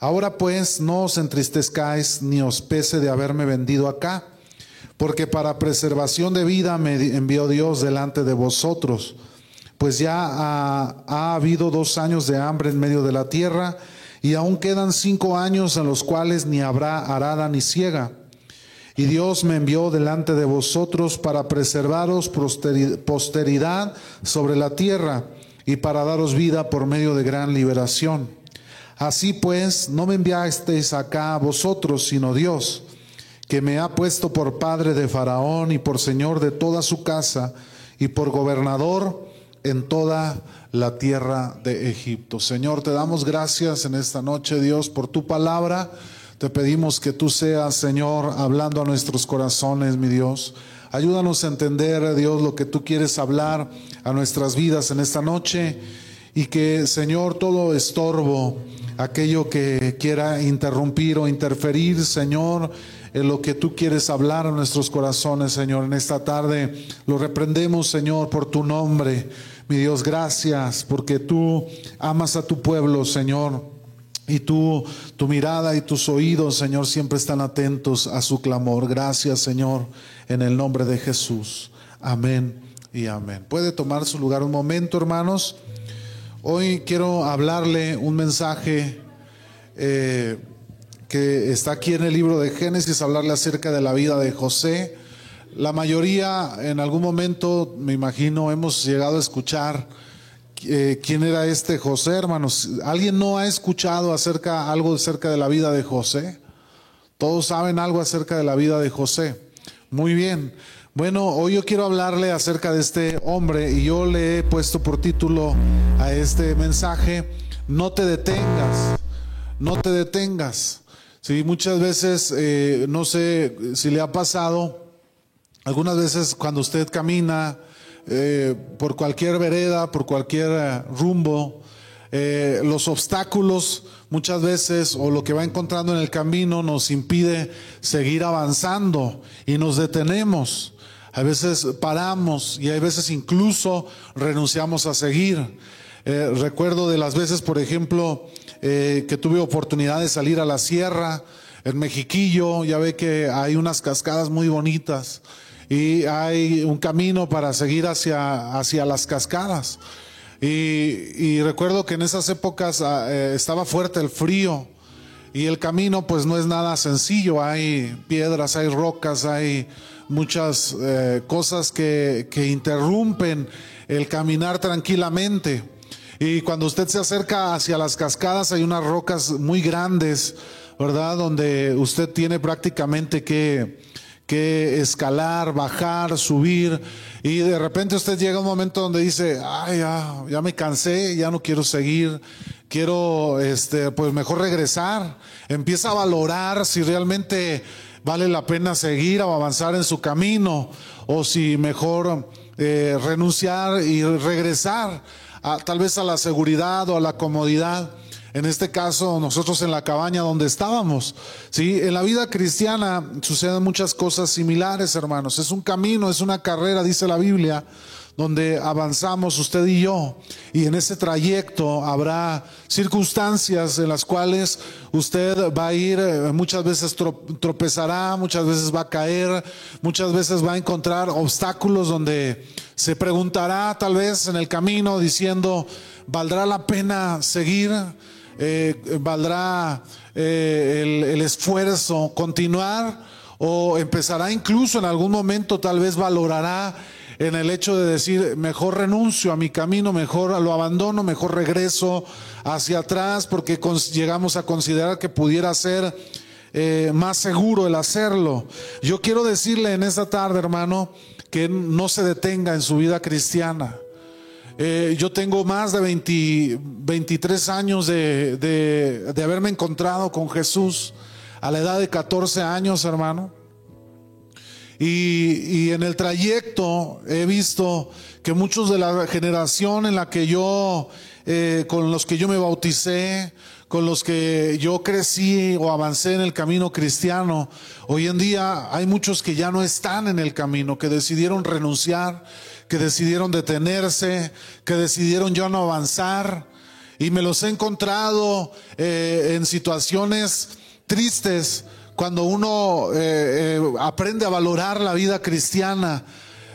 Ahora pues no os entristezcáis ni os pese de haberme vendido acá, porque para preservación de vida me envió Dios delante de vosotros, pues ya ha, ha habido dos años de hambre en medio de la tierra, y aún quedan cinco años en los cuales ni habrá arada ni ciega. Y Dios me envió delante de vosotros para preservaros posteridad sobre la tierra y para daros vida por medio de gran liberación. Así pues, no me enviasteis acá a vosotros, sino Dios, que me ha puesto por padre de Faraón y por señor de toda su casa y por gobernador en toda la tierra de Egipto. Señor, te damos gracias en esta noche, Dios, por tu palabra. Te pedimos que tú seas, Señor, hablando a nuestros corazones, mi Dios. Ayúdanos a entender, Dios, lo que tú quieres hablar a nuestras vidas en esta noche y que, Señor, todo estorbo, aquello que quiera interrumpir o interferir, Señor, en lo que tú quieres hablar a nuestros corazones, Señor, en esta tarde, lo reprendemos, Señor, por tu nombre. Mi Dios, gracias porque tú amas a tu pueblo, Señor. Y tú, tu mirada y tus oídos, Señor, siempre están atentos a su clamor. Gracias, Señor, en el nombre de Jesús. Amén y amén. Puede tomar su lugar un momento, hermanos. Hoy quiero hablarle un mensaje eh, que está aquí en el libro de Génesis, hablarle acerca de la vida de José. La mayoría en algún momento, me imagino, hemos llegado a escuchar eh, quién era este José, hermanos. ¿Alguien no ha escuchado acerca algo acerca de la vida de José? Todos saben algo acerca de la vida de José. Muy bien. Bueno, hoy yo quiero hablarle acerca de este hombre y yo le he puesto por título a este mensaje, no te detengas, no te detengas. Sí, muchas veces, eh, no sé si le ha pasado, algunas veces cuando usted camina eh, por cualquier vereda, por cualquier eh, rumbo, los obstáculos muchas veces o lo que va encontrando en el camino nos impide seguir avanzando y nos detenemos. A veces paramos y a veces incluso renunciamos a seguir. Eh, recuerdo de las veces, por ejemplo, eh, que tuve oportunidad de salir a la sierra, en Mexiquillo, ya ve que hay unas cascadas muy bonitas y hay un camino para seguir hacia, hacia las cascadas. Y, recuerdo que en esas épocas ah, eh, estaba fuerte el frío y el camino pues no es nada sencillo, hay piedras, hay rocas, hay muchas eh, cosas que, que interrumpen el caminar tranquilamente. Y cuando usted se acerca hacia las cascadas hay unas rocas muy grandes, ¿verdad? Donde usted tiene prácticamente que, que escalar, bajar, subir. Y de repente usted llega a un momento donde dice, ay, ya, ya me cansé, ya no quiero seguir, quiero, este, pues mejor regresar. Empieza a valorar si realmente vale la pena seguir o avanzar en su camino o si mejor eh, renunciar y regresar a, tal vez a la seguridad o a la comodidad. En este caso, nosotros en la cabaña donde estábamos. ¿sí? En la vida cristiana suceden muchas cosas similares, hermanos. Es un camino, es una carrera, dice la Biblia donde avanzamos usted y yo. Y en ese trayecto habrá circunstancias en las cuales usted va a ir, eh, muchas veces tropezará, muchas veces va a caer, muchas veces va a encontrar obstáculos donde se preguntará tal vez en el camino diciendo, ¿valdrá la pena seguir? Eh, ¿Valdrá eh, el esfuerzo continuar? O empezará incluso en algún momento, tal vez valorará en el hecho de decir, mejor renuncio a mi camino, mejor lo abandono, mejor regreso hacia atrás, porque llegamos a considerar que pudiera ser eh, más seguro el hacerlo. Yo quiero decirle en esta tarde, hermano, que no se detenga en su vida cristiana. Eh, yo tengo más de 23 años de, de haberme encontrado con Jesús a la edad de 14 años, hermano. Y, en el trayecto he visto que muchos de la generación en la que yo, eh, con los que yo me bauticé, con los que yo crecí o avancé en el camino cristiano, hoy en día hay muchos que ya no están en el camino, que decidieron renunciar, que decidieron detenerse, que decidieron ya no avanzar. y me los he encontrado eh, en situaciones tristes cuando uno eh, eh, aprende a valorar la vida cristiana.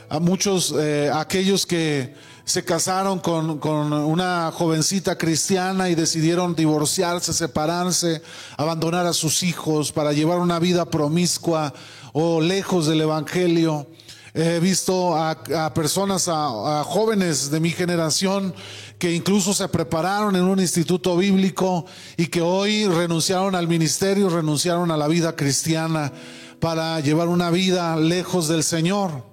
A muchos, aquellos que se casaron con, con, una jovencita cristiana y decidieron divorciarse, separarse, abandonar a sus hijos para llevar una vida promiscua o lejos del Evangelio. He visto a, personas, a, jóvenes de mi generación que incluso se prepararon en un instituto bíblico y que hoy renunciaron al ministerio, renunciaron a la vida cristiana para llevar una vida lejos del Señor.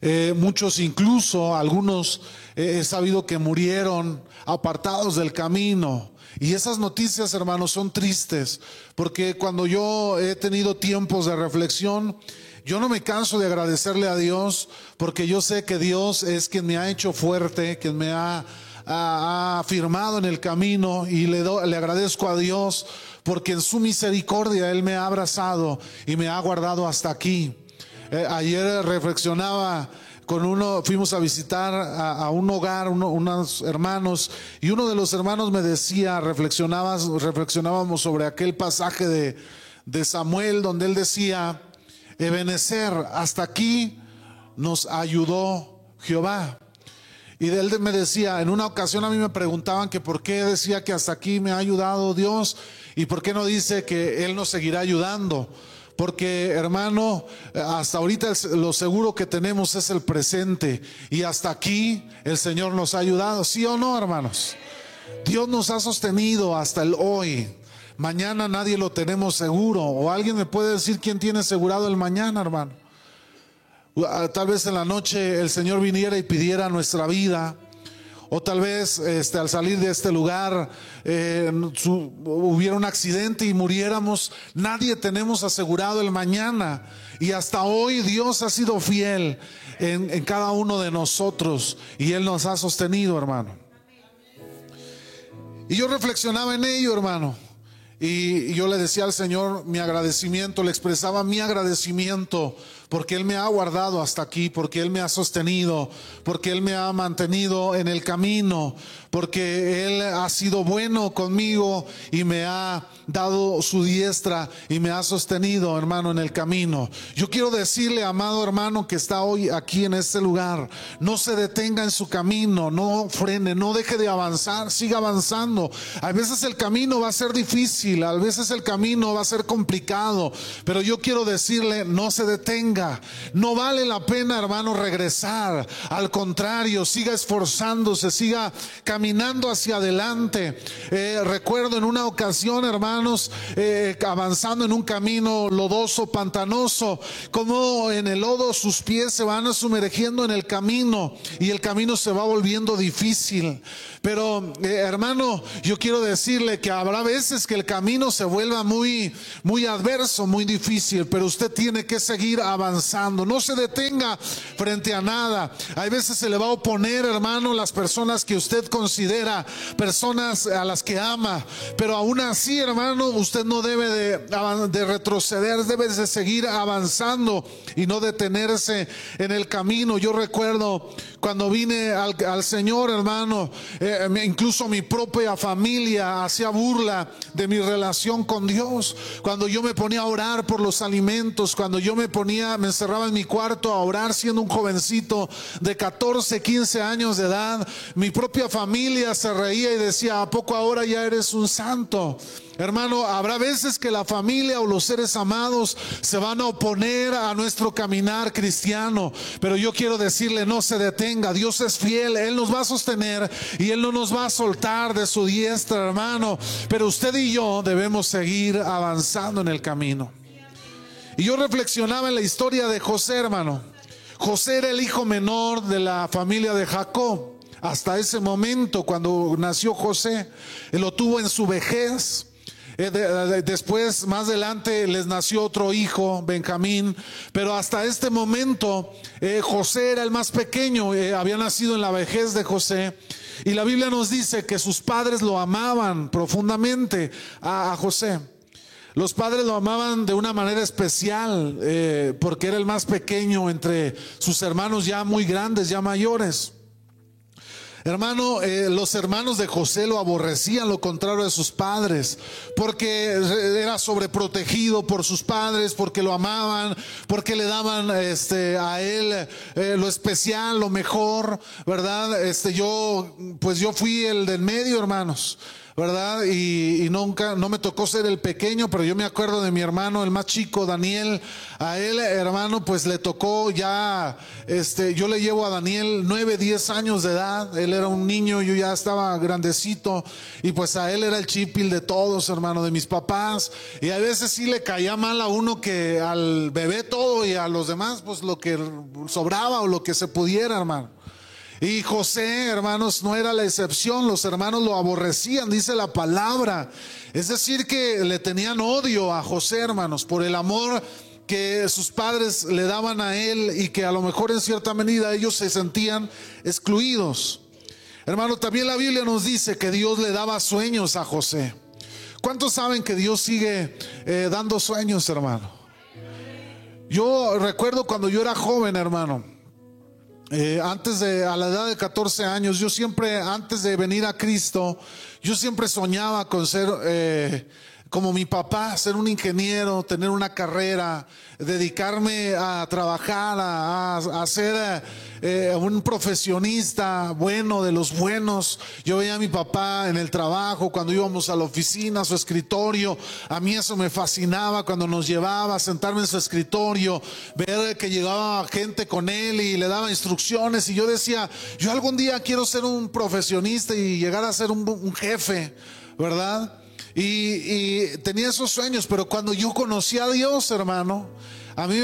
Eh, muchos incluso, algunos he sabido que murieron apartados del camino. Y esas noticias, hermanos, son tristes, porque cuando yo he tenido tiempos de reflexión, yo no me canso de agradecerle a Dios porque yo sé que Dios es quien me ha hecho fuerte, quien me ha, afirmado en el camino y le, le agradezco a Dios porque en su misericordia Él me ha abrazado y me ha guardado hasta aquí. Eh, ayer reflexionaba con uno, fuimos a visitar a, un hogar, unos hermanos, y uno de los hermanos me decía, reflexionábamos sobre aquel pasaje de, de Samuel donde él decía, Ebenecer, hasta aquí nos ayudó Jehová. Y él me decía, en una ocasión a mí me preguntaban que por qué decía que hasta aquí me ha ayudado Dios y por qué no dice que Él nos seguirá ayudando. Porque hermano, hasta ahorita lo seguro que tenemos es el presente y hasta aquí el Señor nos ha ayudado, ¿sí o no, hermanos? Dios nos ha sostenido hasta el hoy. Mañana nadie lo tenemos seguro. O alguien me puede decir quién tiene asegurado el mañana, hermano. Ah, tal vez en la noche el Señor viniera y pidiera nuestra vida. O tal vez este, al salir de este lugar eh, hubiera un accidente y muriéramos. Nadie tenemos asegurado el mañana. Y hasta hoy Dios ha sido fiel en, en cada uno de nosotros. Y Él nos ha sostenido, hermano. Y yo reflexionaba en ello, hermano. Y yo le decía al Señor mi agradecimiento, le expresaba mi agradecimiento porque Él me ha guardado hasta aquí, porque Él me ha sostenido, porque Él me ha mantenido en el camino, porque Él ha sido bueno conmigo y me ha dado su diestra y me ha sostenido, hermano, en el camino. Yo quiero decirle, amado hermano, que está hoy aquí en este lugar, no se detenga en su camino, no frene, no deje de avanzar, siga avanzando. A veces el camino va a ser difícil, a veces el camino va a ser complicado, pero yo quiero decirle, no se detenga. No vale la pena, hermano, regresar. Al contrario, siga esforzándose, siga caminando hacia adelante. Eh, recuerdo en una ocasión, hermanos, eh, avanzando en un camino lodoso, pantanoso, como en el lodo sus pies se van sumergiendo en el camino y el camino se va volviendo difícil. Pero, eh, hermano, yo quiero decirle que habrá veces que el camino se vuelva muy, muy adverso, muy difícil, pero usted tiene que seguir avanzando. No se detenga frente a nada. Hay veces se le va a oponer, hermano, las personas que usted considera considera personas a las que ama, pero aún así, hermano, usted no debe de, retroceder, debe de seguir avanzando y no detenerse en el camino. Yo recuerdo cuando vine al, Señor, hermano, eh, incluso mi propia familia hacía burla de mi relación con Dios. Cuando yo me ponía a orar por los alimentos, cuando yo me ponía, me encerraba en mi cuarto a orar siendo un jovencito de 14, 15 años de edad, mi propia familia se reía y decía, ¿a poco ahora ya eres un santo? Hermano, habrá veces que la familia o los seres amados se van a oponer a nuestro caminar cristiano, pero yo quiero decirle, no se detenga, Dios es fiel, Él nos va a sostener y Él no nos va a soltar de su diestra, hermano, pero usted y yo debemos seguir avanzando en el camino. Y yo reflexionaba en la historia de José, hermano. José era el hijo menor de la familia de Jacob hasta ese momento cuando nació José. Él lo tuvo en su vejez. Eh, después, más adelante, les nació otro hijo, Benjamín, pero hasta este momento eh, José era el más pequeño, eh, había nacido en la vejez de José. Y la Biblia nos dice que sus padres lo amaban profundamente a, José. Los padres lo amaban de una manera especial porque era el más pequeño entre sus hermanos ya muy grandes, ya mayores. Hermano, eh, los hermanos de José lo aborrecían, lo contrario de sus padres, porque era sobreprotegido por sus padres, porque lo amaban, porque le daban este, a él eh, lo especial, lo mejor, ¿verdad? Este, yo, pues yo fui el del medio, hermanos. ¿Verdad? Y, nunca, no me tocó ser el pequeño, pero yo me acuerdo de mi hermano, el más chico, Daniel. A él, hermano, pues le tocó ya, este, yo le llevo a Daniel nueve, diez años de edad. Él era un niño, yo ya estaba grandecito. Y pues a él era el chipil de todos, hermano, de mis papás. Y a veces sí le caía mal a uno que al bebé todo y a los demás, pues lo que sobraba o lo que se pudiera, hermano. Y José, hermanos, no era la excepción, los hermanos lo aborrecían, dice la palabra. Es decir, que le tenían odio a José, hermanos, por el amor que sus padres le daban a él y que a lo mejor en cierta medida ellos se sentían excluidos. Hermano, también la Biblia nos dice que Dios le daba sueños a José. ¿Cuántos saben que Dios sigue eh, dando sueños, hermano? Yo recuerdo cuando yo era joven, hermano. Eh, antes de, a la edad de 14 años, yo siempre, antes de venir a Cristo, yo siempre soñaba con ser eh, como mi papá, ser un ingeniero, tener una carrera, dedicarme a trabajar, a, ser eh, un profesionista bueno de los buenos. Yo veía a mi papá en el trabajo, cuando íbamos a la oficina, a su escritorio. A mí eso me fascinaba cuando nos llevaba a sentarme en su escritorio, ver que llegaba gente con él y le daba instrucciones. Y yo decía, yo algún día quiero ser un profesionista y llegar a ser un jefe, ¿verdad? Y, tenía esos sueños, pero cuando yo conocí a Dios, hermano, a mí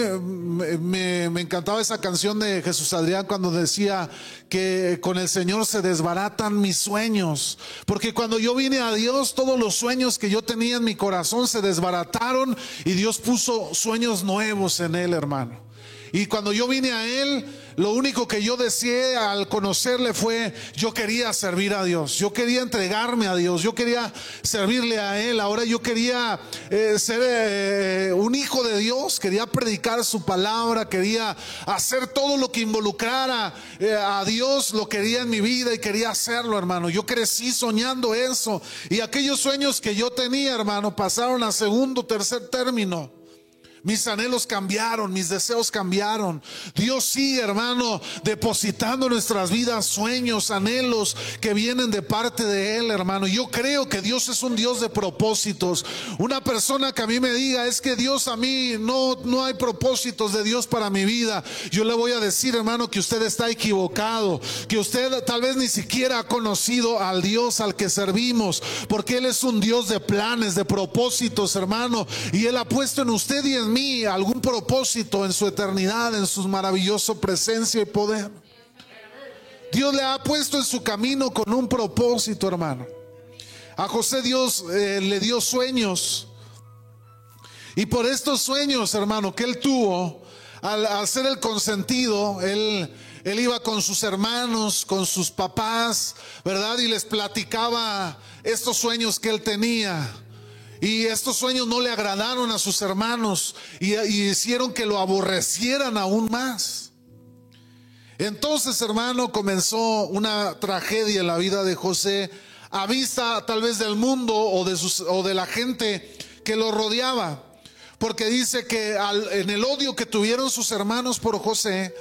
me, encantaba esa canción de Jesús Adrián cuando decía que con el Señor se desbaratan mis sueños. Porque cuando yo vine a Dios, todos los sueños que yo tenía en mi corazón se desbarataron y Dios puso sueños nuevos en él, hermano. Y cuando yo vine a Él, lo único que yo deseé al conocerle fue, yo quería servir a Dios, yo quería entregarme a Dios, yo quería servirle a Él, ahora yo quería eh, ser eh, un hijo de Dios, quería predicar su palabra, quería hacer todo lo que involucrara eh, a Dios, lo quería en mi vida y quería hacerlo, hermano. Yo crecí soñando eso. Y aquellos sueños que yo tenía, hermano, pasaron a segundo, tercer término. Mis anhelos cambiaron, mis deseos cambiaron. Dios sigue, hermano, depositando en nuestras vidas sueños, anhelos que vienen de parte de Él, hermano. Yo creo que Dios es un Dios de propósitos. Una persona que a mí me diga, es que Dios a mí no, no hay propósitos de Dios para mi vida. Yo le voy a decir, hermano, que usted está equivocado, que usted tal vez ni siquiera ha conocido al Dios al que servimos, porque Él es un Dios de planes, de propósitos, hermano. Y Él ha puesto en usted y en mí algún propósito en su eternidad, en su maravilloso presencia y poder. Dios le ha puesto en su camino con un propósito, hermano. A José Dios eh, le dio sueños. Y por estos sueños, hermano, que él tuvo, al, ser el consentido, él iba con sus hermanos, con sus papás, ¿verdad? Y les platicaba estos sueños que él tenía. Y estos sueños no le agradaron a sus hermanos y, hicieron que lo aborrecieran aún más. Entonces, hermano, comenzó una tragedia en la vida de José a vista tal vez del mundo o de, sus, o de la gente que lo rodeaba. Porque dice que en el odio que tuvieron sus hermanos por José,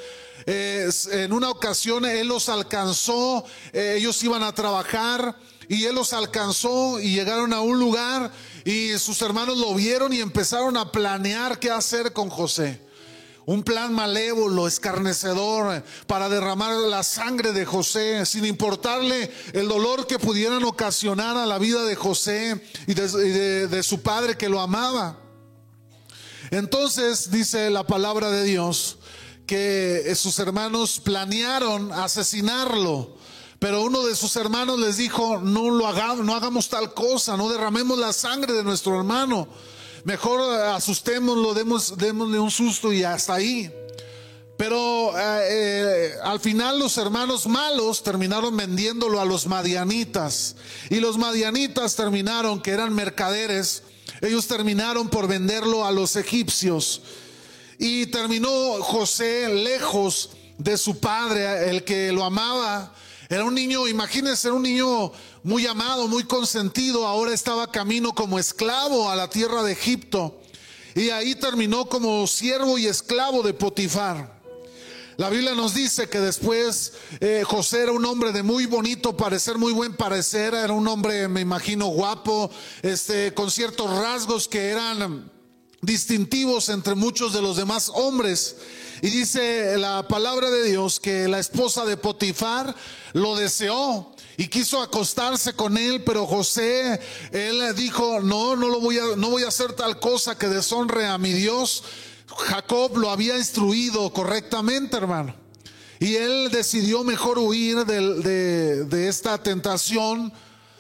en una ocasión él los alcanzó, eh, ellos iban a trabajar y él los alcanzó y llegaron a un lugar y sus hermanos lo vieron y empezaron a planear qué hacer con José. Un plan malévolo, escarnecedor, para derramar la sangre de José, sin importarle el dolor que pudieran ocasionar a la vida de José y de, de su padre que lo amaba. Entonces dice la palabra de Dios que sus hermanos planearon asesinarlo. Pero uno de sus hermanos les dijo, no lo hagamos, no hagamos tal cosa, no derramemos la sangre de nuestro hermano. Mejor asustémoslo, demos, démosle un susto y hasta ahí. Pero eh, eh, al final los hermanos malos terminaron vendiéndolo a los madianitas. Y los madianitas terminaron, que eran mercaderes, ellos terminaron por venderlo a los egipcios. Y terminó José lejos de su padre, el que lo amaba Era un niño, imagínense, era un niño muy amado, muy consentido. Ahora estaba camino como esclavo a la tierra de Egipto. Y ahí terminó como siervo y esclavo de Potifar. La Biblia nos dice que después eh, José era un hombre de muy bonito parecer, muy buen parecer, era un hombre, me imagino, guapo, este, con ciertos rasgos que eran distintivos entre muchos de los demás hombres. Y dice la palabra de Dios que la esposa de Potifar lo deseó y quiso acostarse con él, pero José, él dijo, no, no lo voy a, no voy a hacer tal cosa que deshonre a mi Dios. Jacob lo había instruido correctamente, hermano. Y él decidió mejor huir de, de, esta tentación.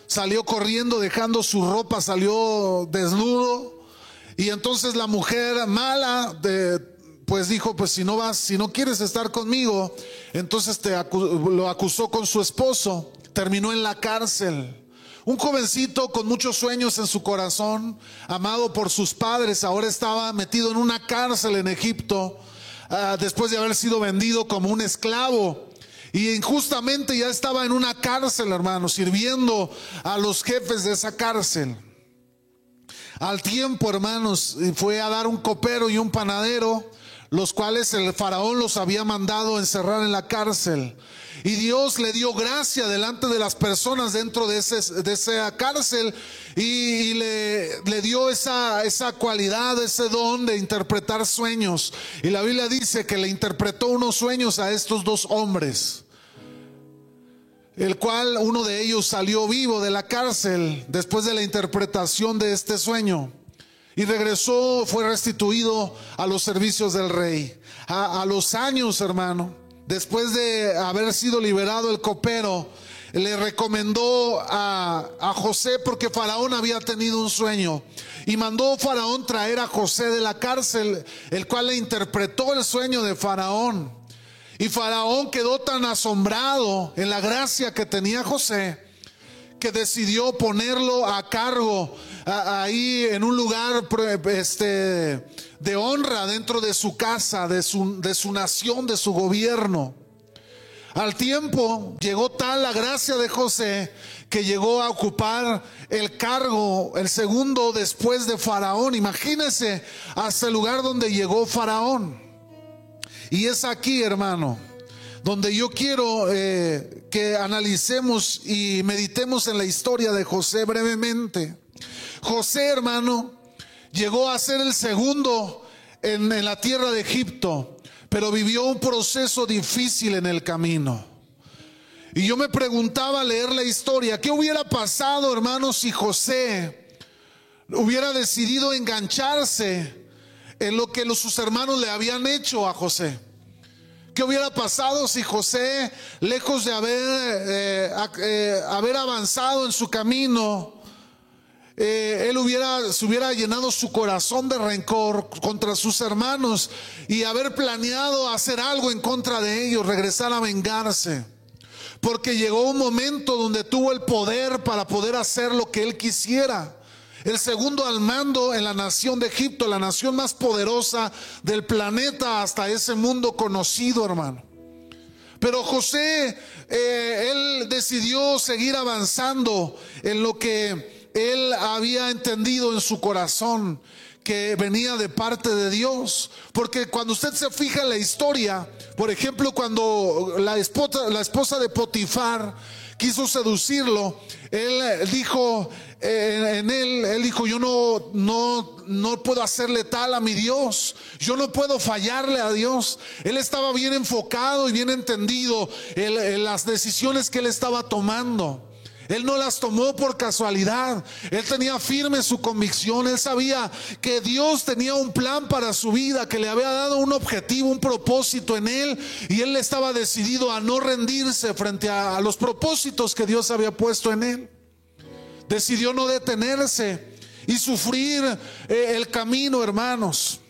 Salió corriendo, dejando su ropa, salió desnudo. Y entonces la mujer mala, de, pues dijo, pues si no vas, si no quieres estar conmigo, entonces te lo acusó con su esposo. Terminó en la cárcel. Un jovencito con muchos sueños en su corazón, amado por sus padres, ahora estaba metido en una cárcel en Egipto, ah, después de haber sido vendido como un esclavo. Y injustamente ya estaba en una cárcel, hermano, sirviendo a los jefes de esa cárcel. Al tiempo, hermanos, fue a dar un copero y un panadero, los cuales el faraón los había mandado encerrar en la cárcel. Y Dios le dio gracia delante de las personas dentro de, ese, de esa cárcel y, le, le, dio esa, esa cualidad, ese don de interpretar sueños. Y la Biblia dice que le interpretó unos sueños a estos dos hombres el cual uno de ellos salió vivo de la cárcel después de la interpretación de este sueño y regresó, fue restituido a los servicios del rey. A, a los años, hermano, después de haber sido liberado el copero, le recomendó a, José porque Faraón había tenido un sueño y mandó Faraón traer a José de la cárcel, el cual le interpretó el sueño de Faraón. Y Faraón quedó tan asombrado en la gracia que tenía José que decidió ponerlo a cargo ahí en un lugar este, de honra dentro de su casa, de su, de su nación, de su gobierno. Al tiempo llegó tal la gracia de José que llegó a ocupar el cargo, el segundo después de Faraón. Imagínese hasta el lugar donde llegó Faraón. Y es aquí, hermano, donde yo quiero eh, que analicemos y meditemos en la historia de José brevemente. José, hermano, llegó a ser el segundo en, en la tierra de Egipto, pero vivió un proceso difícil en el camino. Y yo me preguntaba leer la historia, ¿qué hubiera pasado, hermano, si José hubiera decidido engancharse en lo que los, sus hermanos le habían hecho a José? ¿Qué hubiera pasado si José, lejos de haber, eh, eh, avanzado en su camino, eh, él hubiera, se hubiera llenado su corazón de rencor contra sus hermanos y haber planeado hacer algo en contra de ellos, regresar a vengarse? Porque llegó un momento donde tuvo el poder para poder hacer lo que él quisiera el segundo al mando en la nación de Egipto, la nación más poderosa del planeta hasta ese mundo conocido, hermano. Pero José, eh, él decidió seguir avanzando en lo que él había entendido en su corazón que venía de parte de Dios. Porque cuando usted se fija en la historia, por ejemplo, cuando la esposa, la esposa de Potifar quiso seducirlo, él dijo, en él, él dijo, yo no, no, no puedo hacerle tal a mi Dios, yo no puedo fallarle a Dios. Él estaba bien enfocado y bien entendido en las decisiones que él estaba tomando. Él no las tomó por casualidad. Él tenía firme su convicción. Él sabía que Dios tenía un plan para su vida, que le había dado un objetivo, un propósito en él. Y él estaba decidido a no rendirse frente a, los propósitos que Dios había puesto en él decidió no detenerse y sufrir eh, el camino, hermanos.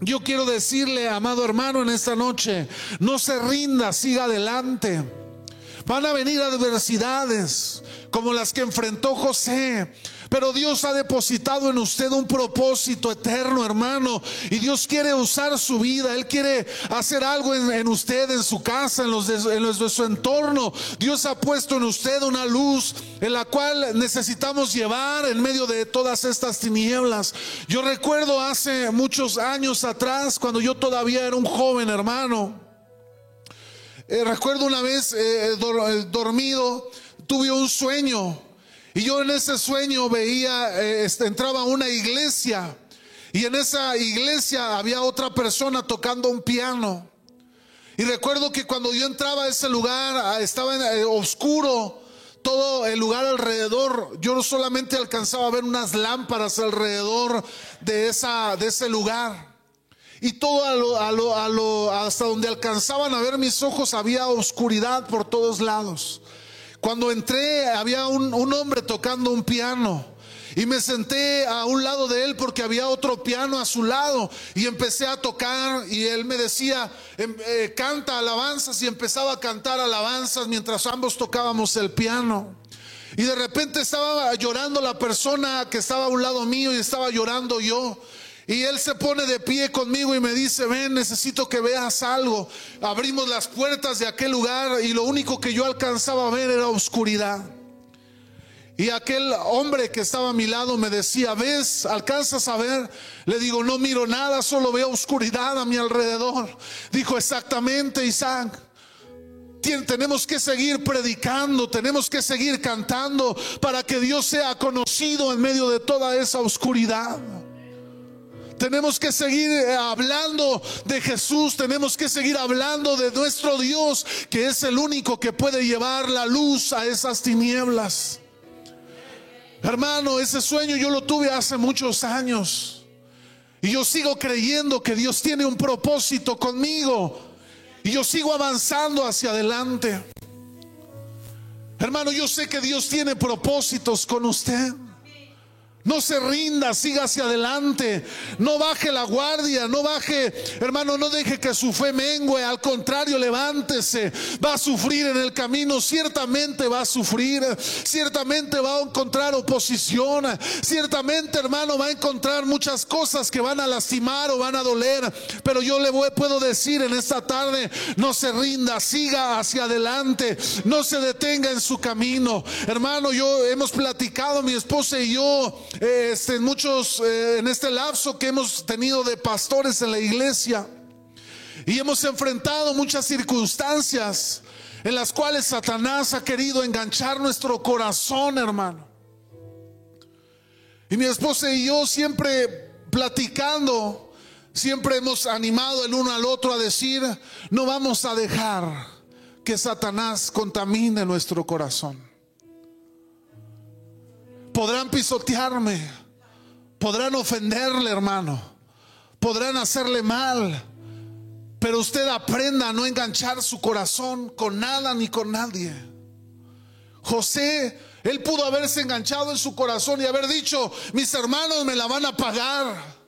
Yo quiero decirle, amado hermano, en esta noche, no se rinda, siga adelante. Van a venir adversidades como las que enfrentó José. Pero Dios ha depositado en usted un propósito eterno, hermano. Y Dios quiere usar su vida. Él quiere hacer algo en, usted, en su casa, en los, de, en los de su entorno. Dios ha puesto en usted una luz en la cual necesitamos llevar en medio de todas estas tinieblas. Yo recuerdo hace muchos años atrás, cuando yo todavía era un joven hermano. Eh, recuerdo una vez eh, eh, dormido, tuve un sueño y yo en ese sueño veía, este, entraba a una iglesia y en esa iglesia había otra persona tocando un piano. Y recuerdo que cuando yo entraba a ese lugar, ah, estaba en, oscuro todo el lugar alrededor. Yo solamente alcanzaba a ver unas lámparas alrededor de, esa, de ese lugar. Y todo a lo, hasta donde alcanzaban a ver mis ojos había oscuridad por todos lados. Cuando entré había un, hombre tocando un piano. Y me senté a un lado de él porque había otro piano a su lado. Y empecé a tocar y él me decía, em, eh, canta alabanzas y empezaba a cantar alabanzas mientras ambos tocábamos el piano. Y de repente estaba llorando la persona que estaba a un lado mío y estaba llorando yo. Y él se pone de pie conmigo y me dice, ven, necesito que veas algo. Abrimos las puertas de aquel lugar y lo único que yo alcanzaba a ver era oscuridad. Y aquel hombre que estaba a mi lado me decía, ¿ves? ¿Alcanzas a ver? Le digo, no miro nada, solo veo oscuridad a mi alrededor. Dijo, exactamente, Isaac. Tenemos que seguir predicando, tenemos que seguir cantando para que Dios sea conocido en medio de toda esa oscuridad. Tenemos que seguir eh, hablando de Jesús, tenemos que seguir hablando de nuestro Dios, que es el único que puede llevar la luz a esas tinieblas. Hermano, ese sueño yo lo tuve hace muchos años. Y yo sigo creyendo que Dios tiene un propósito conmigo. Y yo sigo avanzando hacia adelante. Hermano, yo sé que Dios tiene propósitos con usted. No se rinda, siga hacia adelante. No baje la guardia, no baje, hermano, no deje que su fe mengue. Al contrario, levántese. Va a sufrir en el camino, ciertamente va a sufrir. Ciertamente va a encontrar oposición. Ciertamente, hermano, va a encontrar muchas cosas que van a lastimar o van a doler. Pero yo le puedo decir en esta tarde, no se rinda, siga hacia adelante. No se detenga en su camino. Hermano, yo hemos platicado, mi esposa y yo este, muchos, eh, en este lapso que hemos tenido de pastores en la iglesia. Y hemos enfrentado muchas circunstancias en las cuales Satanás ha querido enganchar nuestro corazón, hermano. Y mi esposa y yo siempre platicando, siempre hemos animado el uno al otro a decir, no vamos a dejar que Satanás contamine nuestro corazón. Podrán pisotearme, podrán ofenderle, hermano, podrán hacerle mal, pero usted aprenda a no enganchar su corazón con nada ni con nadie. José, él pudo haberse enganchado en su corazón y haber dicho, mis hermanos me la van a pagar.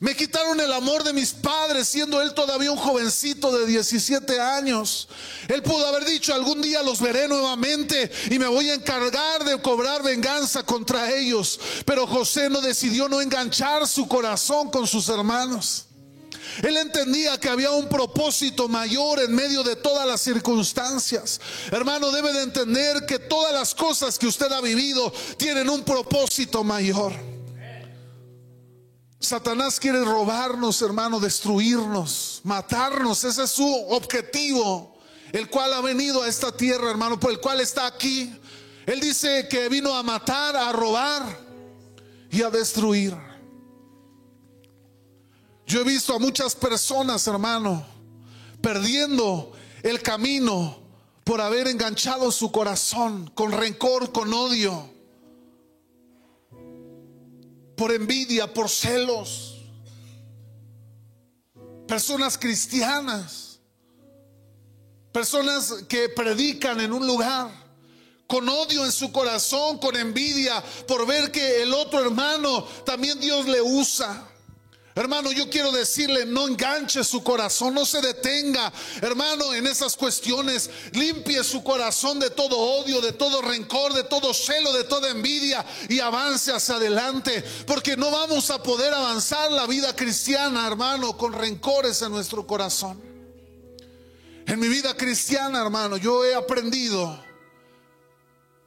Me quitaron el amor de mis padres siendo él todavía un jovencito de 17 años. Él pudo haber dicho, algún día los veré nuevamente y me voy a encargar de cobrar venganza contra ellos. Pero José no decidió no enganchar su corazón con sus hermanos. Él entendía que había un propósito mayor en medio de todas las circunstancias. Hermano, debe de entender que todas las cosas que usted ha vivido tienen un propósito mayor. Satanás quiere robarnos, hermano, destruirnos, matarnos. Ese es su objetivo, el cual ha venido a esta tierra, hermano, por el cual está aquí. Él dice que vino a matar, a robar y a destruir. Yo he visto a muchas personas, hermano, perdiendo el camino por haber enganchado su corazón con rencor, con odio por envidia, por celos. Personas cristianas, personas que predican en un lugar con odio en su corazón, con envidia, por ver que el otro hermano también Dios le usa. Hermano, yo quiero decirle, no enganche su corazón, no se detenga, hermano, en esas cuestiones. Limpie su corazón de todo odio, de todo rencor, de todo celo, de toda envidia y avance hacia adelante. Porque no vamos a poder avanzar la vida cristiana, hermano, con rencores en nuestro corazón. En mi vida cristiana, hermano, yo he aprendido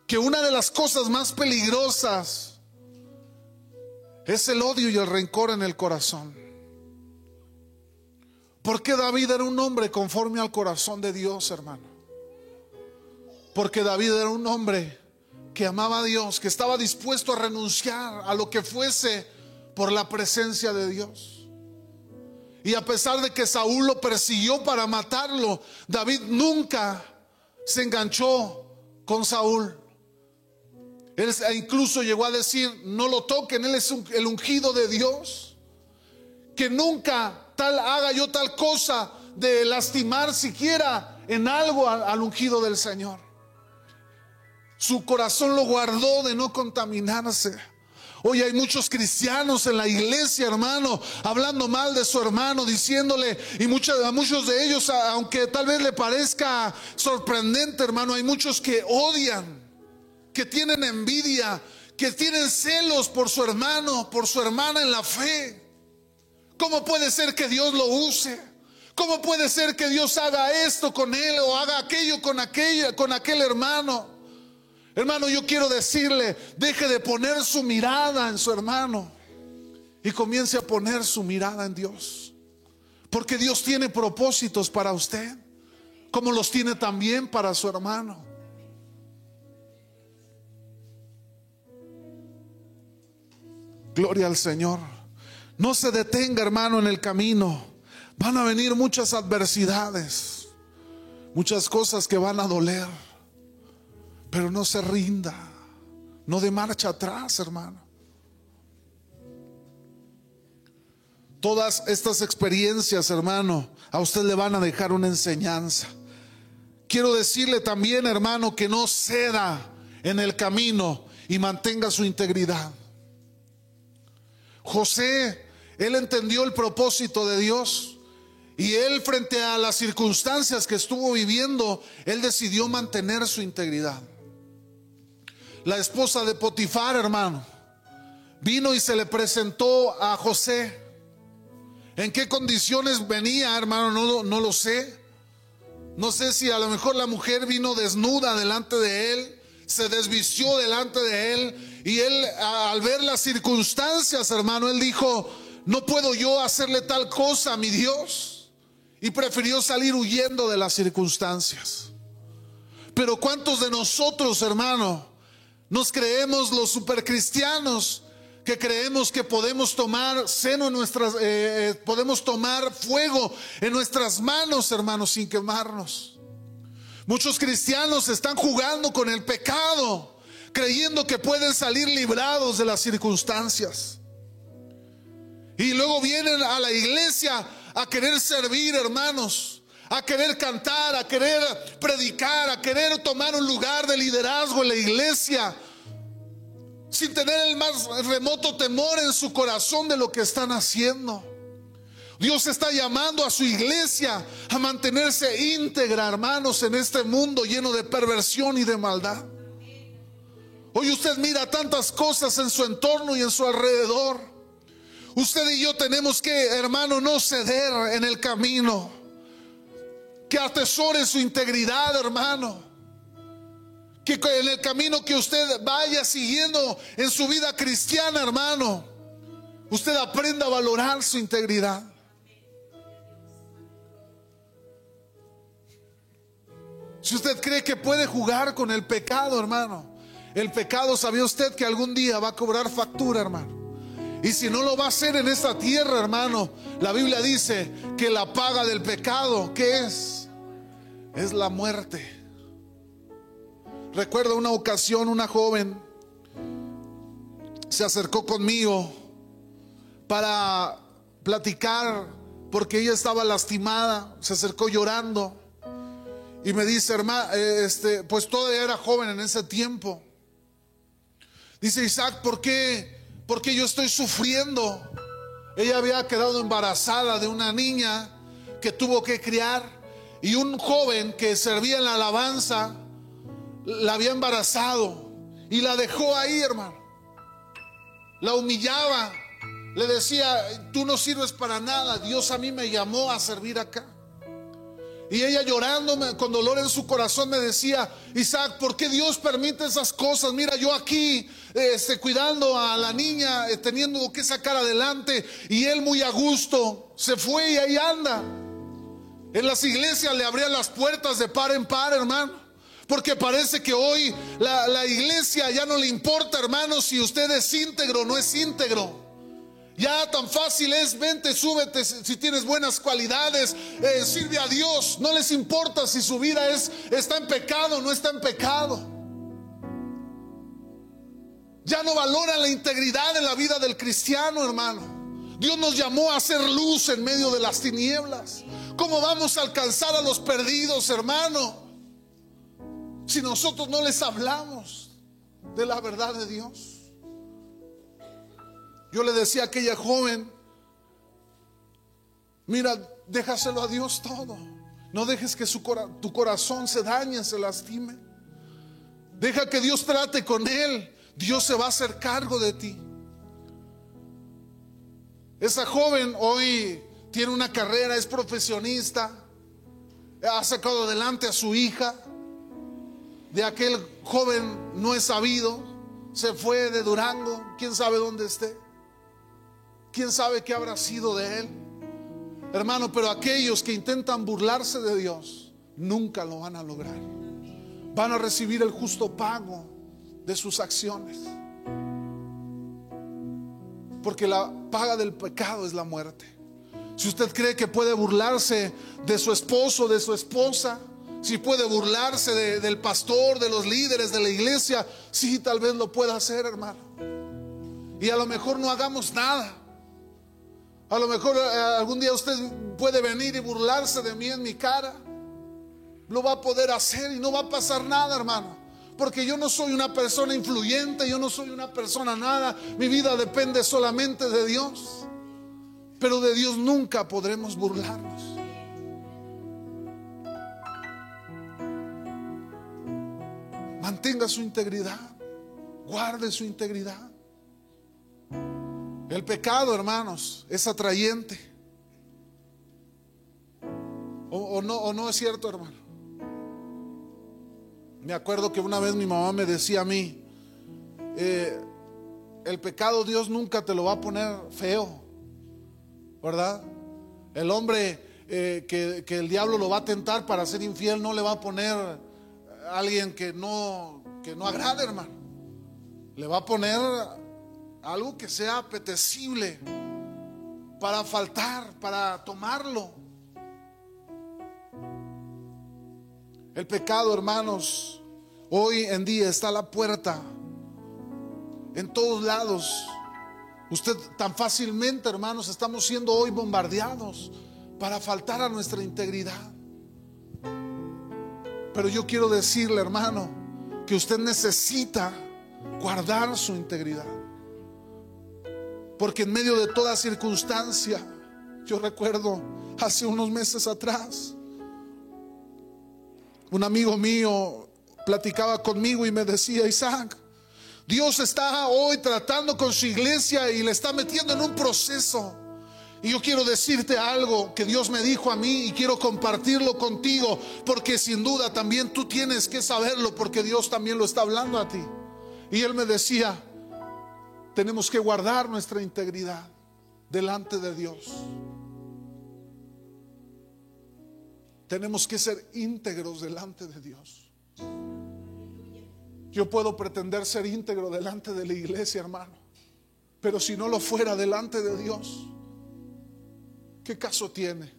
que una de las cosas más peligrosas es el odio y el rencor en el corazón. Porque David era un hombre conforme al corazón de Dios, hermano. Porque David era un hombre que amaba a Dios, que estaba dispuesto a renunciar a lo que fuese por la presencia de Dios. Y a pesar de que Saúl lo persiguió para matarlo, David nunca se enganchó con Saúl. Él incluso llegó a decir, no lo toquen, Él es el ungido de Dios. Que nunca tal haga yo tal cosa de lastimar siquiera en algo al, ungido del Señor. Su corazón lo guardó de no contaminarse. Hoy hay muchos cristianos en la iglesia, hermano, hablando mal de su hermano, diciéndole, y a muchos de ellos, aunque tal vez le parezca sorprendente, hermano, hay muchos que odian que tienen envidia, que tienen celos por su hermano, por su hermana en la fe. ¿Cómo puede ser que Dios lo use? ¿Cómo puede ser que Dios haga esto con él o haga aquello con aquella, con aquel hermano? Hermano, yo quiero decirle, deje de poner su mirada en su hermano y comience a poner su mirada en Dios. Porque Dios tiene propósitos para usted, como los tiene también para su hermano. Gloria al Señor. No se detenga, hermano, en el camino. Van a venir muchas adversidades, muchas cosas que van a doler. Pero no se rinda, no de marcha atrás, hermano. Todas estas experiencias, hermano, a usted le van a dejar una enseñanza. Quiero decirle también, hermano, que no ceda en el camino y mantenga su integridad. José, él entendió el propósito de Dios. Y él frente a las circunstancias que estuvo viviendo, él decidió mantener su integridad. La esposa de Potifar, hermano, vino y se le presentó a José. ¿En qué condiciones venía, hermano? No, no lo sé. No sé si a lo mejor la mujer vino desnuda delante de él se desvistió delante de él y él al ver las circunstancias, hermano, él dijo, no puedo yo hacerle tal cosa a mi Dios. Y prefirió salir huyendo de las circunstancias. Pero ¿cuántos de nosotros, hermano, nos creemos los supercristianos? que creemos que podemos tomar seno en nuestras, eh, eh, podemos tomar fuego en nuestras manos, hermanos, sin quemarnos. Muchos cristianos están jugando con el pecado, creyendo que pueden salir librados de las circunstancias. Y luego vienen a la iglesia a querer servir, hermanos, a querer cantar, a querer predicar, a querer tomar un lugar de liderazgo en la iglesia, sin tener el más remoto temor en su corazón de lo que están haciendo. Dios está llamando a su iglesia a mantenerse íntegra, hermanos, en este mundo lleno de perversión y de maldad. Hoy usted mira tantas cosas en su entorno y en su alrededor. Usted y yo tenemos que, hermano, no ceder en el camino. Que atesore su integridad, hermano. Que en el camino que usted vaya siguiendo en su vida cristiana, hermano, usted aprenda a valorar su integridad. Si usted cree que puede jugar con el pecado, hermano, el pecado, ¿sabía usted que algún día va a cobrar factura, hermano? Y si no lo va a hacer en esta tierra, hermano, la Biblia dice que la paga del pecado, ¿qué es? Es la muerte. Recuerdo una ocasión, una joven se acercó conmigo para platicar porque ella estaba lastimada, se acercó llorando. Y me dice, hermano, este, pues todavía era joven en ese tiempo. Dice Isaac, ¿por qué? Porque yo estoy sufriendo. Ella había quedado embarazada de una niña que tuvo que criar y un joven que servía en la alabanza la había embarazado y la dejó ahí, hermano. La humillaba, le decía, tú no sirves para nada, Dios a mí me llamó a servir acá. Y ella llorando con dolor en su corazón me decía, Isaac, ¿por qué Dios permite esas cosas? Mira, yo aquí este, cuidando a la niña, eh, teniendo que sacar adelante, y él muy a gusto se fue y ahí anda. En las iglesias le abrían las puertas de par en par, hermano. Porque parece que hoy la, la iglesia ya no le importa, hermano, si usted es íntegro o no es íntegro. Ya tan fácil es, vente, súbete si tienes buenas cualidades, eh, sirve a Dios. No les importa si su vida es, está en pecado o no está en pecado. Ya no valoran la integridad en la vida del cristiano, hermano. Dios nos llamó a hacer luz en medio de las tinieblas. ¿Cómo vamos a alcanzar a los perdidos, hermano? Si nosotros no les hablamos de la verdad de Dios. Yo le decía a aquella joven, mira, déjaselo a Dios todo. No dejes que su tu corazón se dañe, se lastime. Deja que Dios trate con él. Dios se va a hacer cargo de ti. Esa joven hoy tiene una carrera, es profesionista, ha sacado adelante a su hija. De aquel joven no es sabido, se fue de Durango, quién sabe dónde esté. ¿Quién sabe qué habrá sido de él? Hermano, pero aquellos que intentan burlarse de Dios nunca lo van a lograr. Van a recibir el justo pago de sus acciones. Porque la paga del pecado es la muerte. Si usted cree que puede burlarse de su esposo, de su esposa, si puede burlarse del pastor, de los líderes de la iglesia, sí, tal vez lo pueda hacer, hermano. Y a lo mejor no hagamos nada. A lo mejor eh, algún día usted puede venir y burlarse de mí en mi cara. Lo va a poder hacer y no va a pasar nada, hermano. Porque yo no soy una persona influyente, yo no soy una persona nada. Mi vida depende solamente de Dios. Pero de Dios nunca podremos burlarnos. Mantenga su integridad. Guarde su integridad. El pecado, hermanos, es atrayente. O, no, o no es cierto, hermano. Me acuerdo que una vez mi mamá me decía a mí, eh, el pecado Dios nunca te lo va a poner feo, ¿verdad? El hombre eh, que, que, el diablo lo va a tentar para ser infiel no le va a poner a alguien que no, que no agrade, hermano. Le va a poner algo que sea apetecible para faltar, para tomarlo. El pecado, hermanos, hoy en día está a la puerta, en todos lados. Usted tan fácilmente, hermanos, estamos siendo hoy bombardeados para faltar a nuestra integridad. Pero yo quiero decirle, hermano, que usted necesita guardar su integridad. Porque en medio de toda circunstancia, yo recuerdo hace unos meses atrás, un amigo mío platicaba conmigo y me decía, Isaac, Dios está hoy tratando con su iglesia y le está metiendo en un proceso. Y yo quiero decirte algo que Dios me dijo a mí y quiero compartirlo contigo, porque sin duda también tú tienes que saberlo, porque Dios también lo está hablando a ti. Y él me decía, tenemos que guardar nuestra integridad delante de Dios. Tenemos que ser íntegros delante de Dios. Yo puedo pretender ser íntegro delante de la iglesia, hermano. Pero si no lo fuera delante de Dios, ¿qué caso tiene?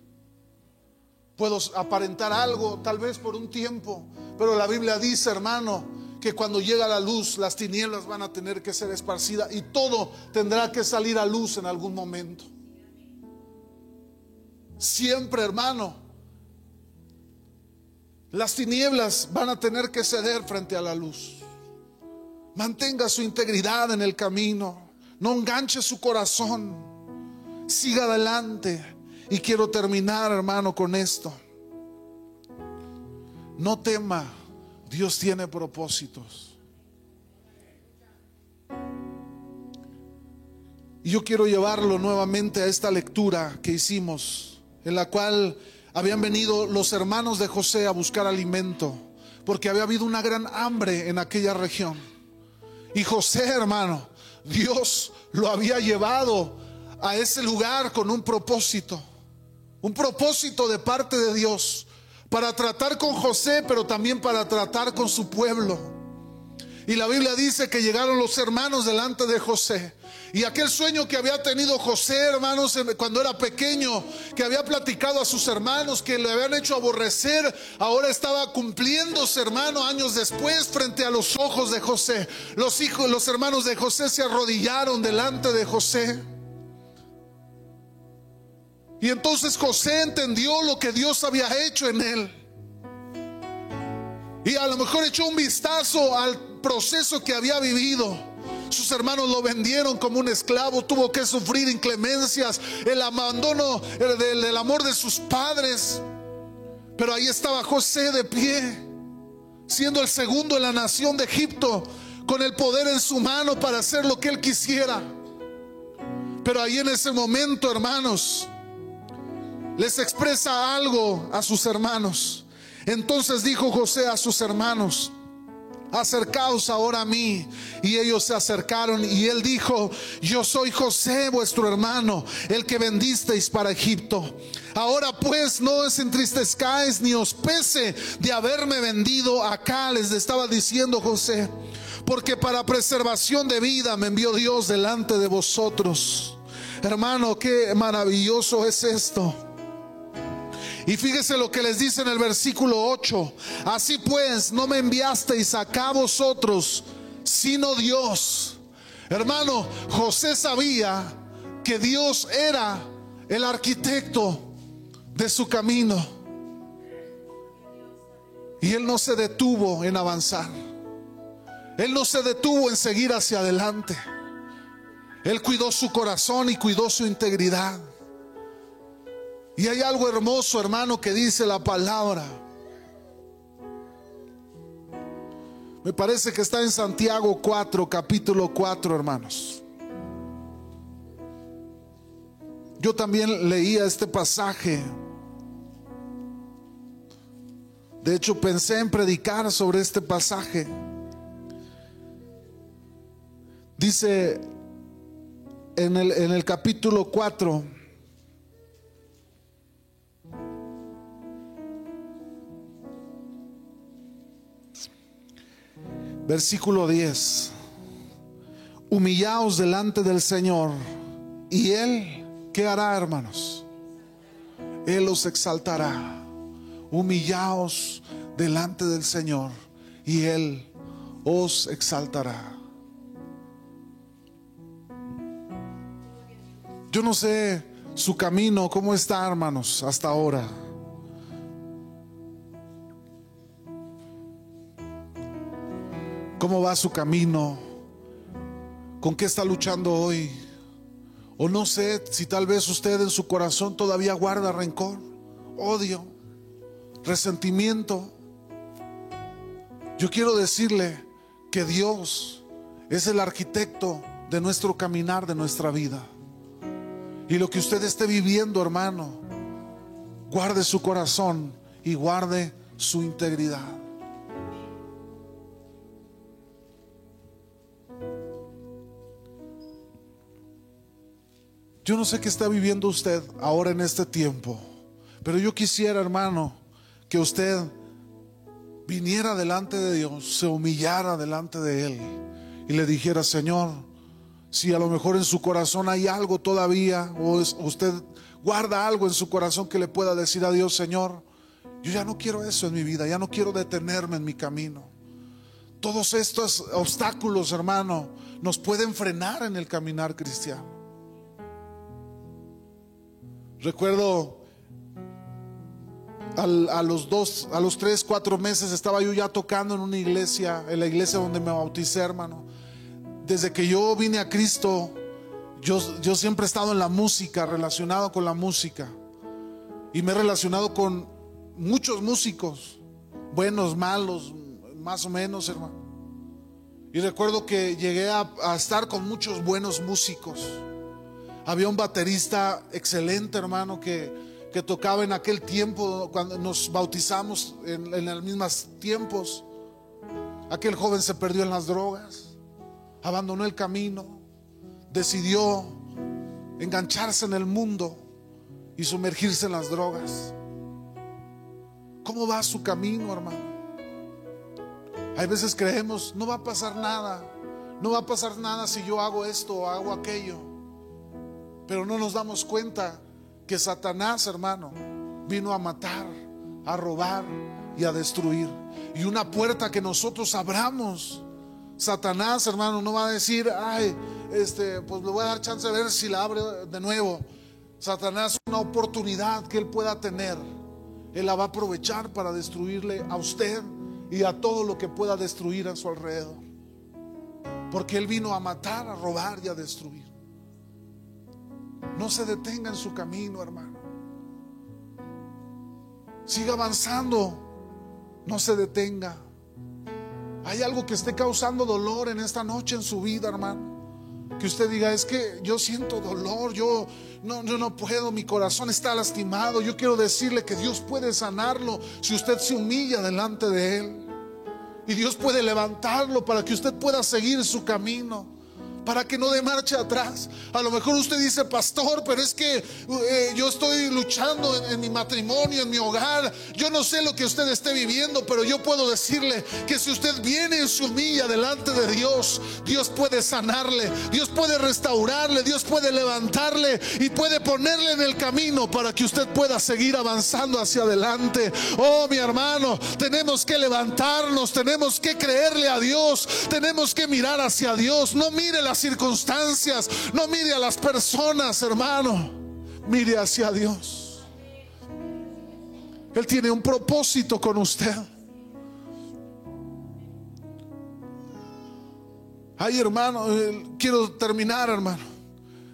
Puedo aparentar algo, tal vez por un tiempo, pero la Biblia dice, hermano, que cuando llega la luz las tinieblas van a tener que ser esparcidas y todo tendrá que salir a luz en algún momento. Siempre, hermano, las tinieblas van a tener que ceder frente a la luz. Mantenga su integridad en el camino, no enganche su corazón. siga adelante. Y quiero terminar, hermano, con esto. No tema, Dios tiene propósitos. Y yo quiero llevarlo nuevamente a esta lectura que hicimos, en la cual habían venido los hermanos de José a buscar alimento, porque había habido una gran hambre en aquella región. Y José, hermano, Dios lo había llevado a ese lugar con un propósito, un propósito de parte de Dios, para tratar con José, pero también para tratar con su pueblo. Y la Biblia dice que llegaron los hermanos delante de José y aquel sueño que había tenido José, hermanos, cuando era pequeño, que había platicado a sus hermanos, que le habían hecho aborrecer, ahora estaba cumpliéndose, hermano, años después, frente a los ojos de José. Los hijos, los hermanos de José se arrodillaron delante de José. Y entonces José entendió lo que Dios había hecho en él. Y a lo mejor echó un vistazo al proceso que había vivido. Sus hermanos lo vendieron como un esclavo, tuvo que sufrir inclemencias, el abandono del, amor de sus padres. Pero ahí estaba José de pie, siendo el segundo en la nación de Egipto, con el poder en su mano para hacer lo que él quisiera. Pero ahí en ese momento, hermanos, les expresa algo a sus hermanos. Entonces dijo José a sus hermanos, acercaos ahora a mí. Y ellos se acercaron y él dijo, yo soy José, vuestro hermano, el que vendisteis para Egipto. Ahora pues no os entristezcáis ni os pese de haberme vendido acá, les estaba diciendo José, porque para preservación de vida me envió Dios delante de vosotros. Hermano, qué maravilloso es esto. Y fíjese lo que les dice en el versículo 8. Así pues, no me enviasteis acá vosotros, sino Dios. Hermano, José sabía que Dios era el arquitecto de su camino. Y él no se detuvo en avanzar. Él no se detuvo en seguir hacia adelante. Él cuidó su corazón y cuidó su integridad. Y hay algo hermoso, hermano, que dice la palabra. Me parece que está en Santiago 4, capítulo 4, hermanos. Yo también leía este pasaje. De hecho, pensé en predicar sobre este pasaje. Dice en el, en el capítulo 4, Versículo 10. Humillaos delante del Señor y Él, ¿qué hará, hermanos? Él os exaltará. Humillaos delante del Señor y Él os exaltará. Yo no sé su camino, cómo está, hermanos, hasta ahora. ¿Cómo va su camino? ¿Con qué está luchando hoy? O no sé si tal vez usted en su corazón todavía guarda rencor, odio, resentimiento. Yo quiero decirle que Dios es el arquitecto de nuestro caminar, de nuestra vida. Y lo que usted esté viviendo, hermano, guarde su corazón y guarde su integridad. Yo no sé qué está viviendo usted ahora en este tiempo, pero yo quisiera, hermano, que usted viniera delante de Dios, se humillara delante de Él y le dijera, Señor, si a lo mejor en su corazón hay algo todavía, o usted guarda algo en su corazón que le pueda decir a Dios, Señor, yo ya no quiero eso en mi vida, ya no quiero detenerme en mi camino. Todos estos obstáculos, hermano, nos pueden frenar en el caminar cristiano. Recuerdo a los dos, a los tres, cuatro meses estaba yo ya tocando en una iglesia, en la iglesia donde me bauticé, hermano. Desde que yo vine a Cristo, Yo, yo siempre he estado en la música, relacionado con la música. Y me he relacionado con muchos músicos, buenos, malos, más o menos, hermano. Y recuerdo que llegué a, a estar con muchos buenos músicos. Había un baterista excelente, hermano, que, tocaba en aquel tiempo, cuando nos bautizamos en, en los mismos tiempos. Aquel joven se perdió en las drogas, abandonó el camino, decidió engancharse en el mundo y sumergirse en las drogas. ¿Cómo va su camino, hermano? Hay veces creemos, no va a pasar nada, no va a pasar nada si yo hago esto o hago aquello. Pero no nos damos cuenta que Satanás, hermano, vino a matar, a robar y a destruir. Y una puerta que nosotros abramos. Satanás, hermano, no va a decir, ay, este, pues le voy a dar chance de ver si la abre de nuevo. Satanás, una oportunidad que él pueda tener, él la va a aprovechar para destruirle a usted y a todo lo que pueda destruir a su alrededor. Porque él vino a matar, a robar y a destruir. No se detenga en su camino, hermano. Siga avanzando. No se detenga. Hay algo que esté causando dolor en esta noche en su vida, hermano. Que usted diga, es que yo siento dolor, yo no, no puedo, mi corazón está lastimado. Yo quiero decirle que Dios puede sanarlo si usted se humilla delante de Él. Y Dios puede levantarlo para que usted pueda seguir su camino para que no de marcha atrás. A lo mejor usted dice, pastor, pero es que eh, yo estoy luchando en, mi matrimonio, en mi hogar. Yo no sé lo que usted esté viviendo, pero yo puedo decirle que si usted viene y se humilla delante de Dios, Dios puede sanarle, Dios puede restaurarle, Dios puede levantarle y puede ponerle en el camino para que usted pueda seguir avanzando hacia adelante. Oh, mi hermano, tenemos que levantarnos, tenemos que creerle a Dios, tenemos que mirar hacia Dios. No mire las circunstancias, no mire a las personas, hermano, mire hacia Dios. Él tiene un propósito con usted. Ay, hermano, eh, quiero terminar, hermano.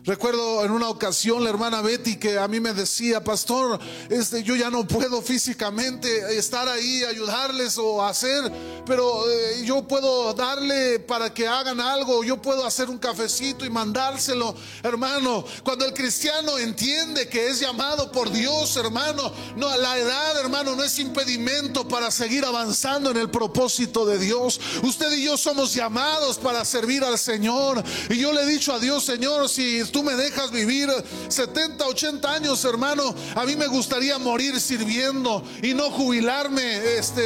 Recuerdo en una ocasión la hermana Betty que a mí me decía, pastor, este, yo ya no puedo físicamente estar ahí, ayudarles o hacer, pero eh, yo puedo darle para que hagan algo, yo puedo hacer un cafecito y mandárselo, hermano. Cuando el cristiano entiende que es llamado por Dios, hermano, no, la edad, hermano, no es impedimento para seguir avanzando en el propósito de Dios. Usted y yo somos llamados para servir al Señor. Y yo le he dicho a Dios, Señor, si tú me dejas vivir 70, 80 años, hermano, a mí me gustaría morir sirviendo y no jubilarme este,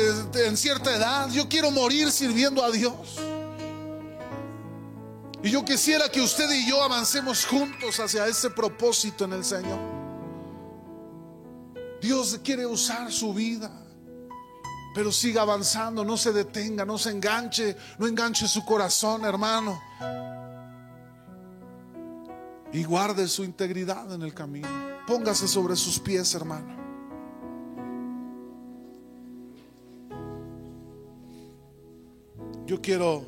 en cierta edad. Yo quiero morir sirviendo a Dios. Y yo quisiera que usted y yo avancemos juntos hacia ese propósito en el Señor. Dios quiere usar su vida, pero siga avanzando, no se detenga, no se enganche, no enganche su corazón, hermano y guarde su integridad en el camino. Póngase sobre sus pies, hermano. Yo quiero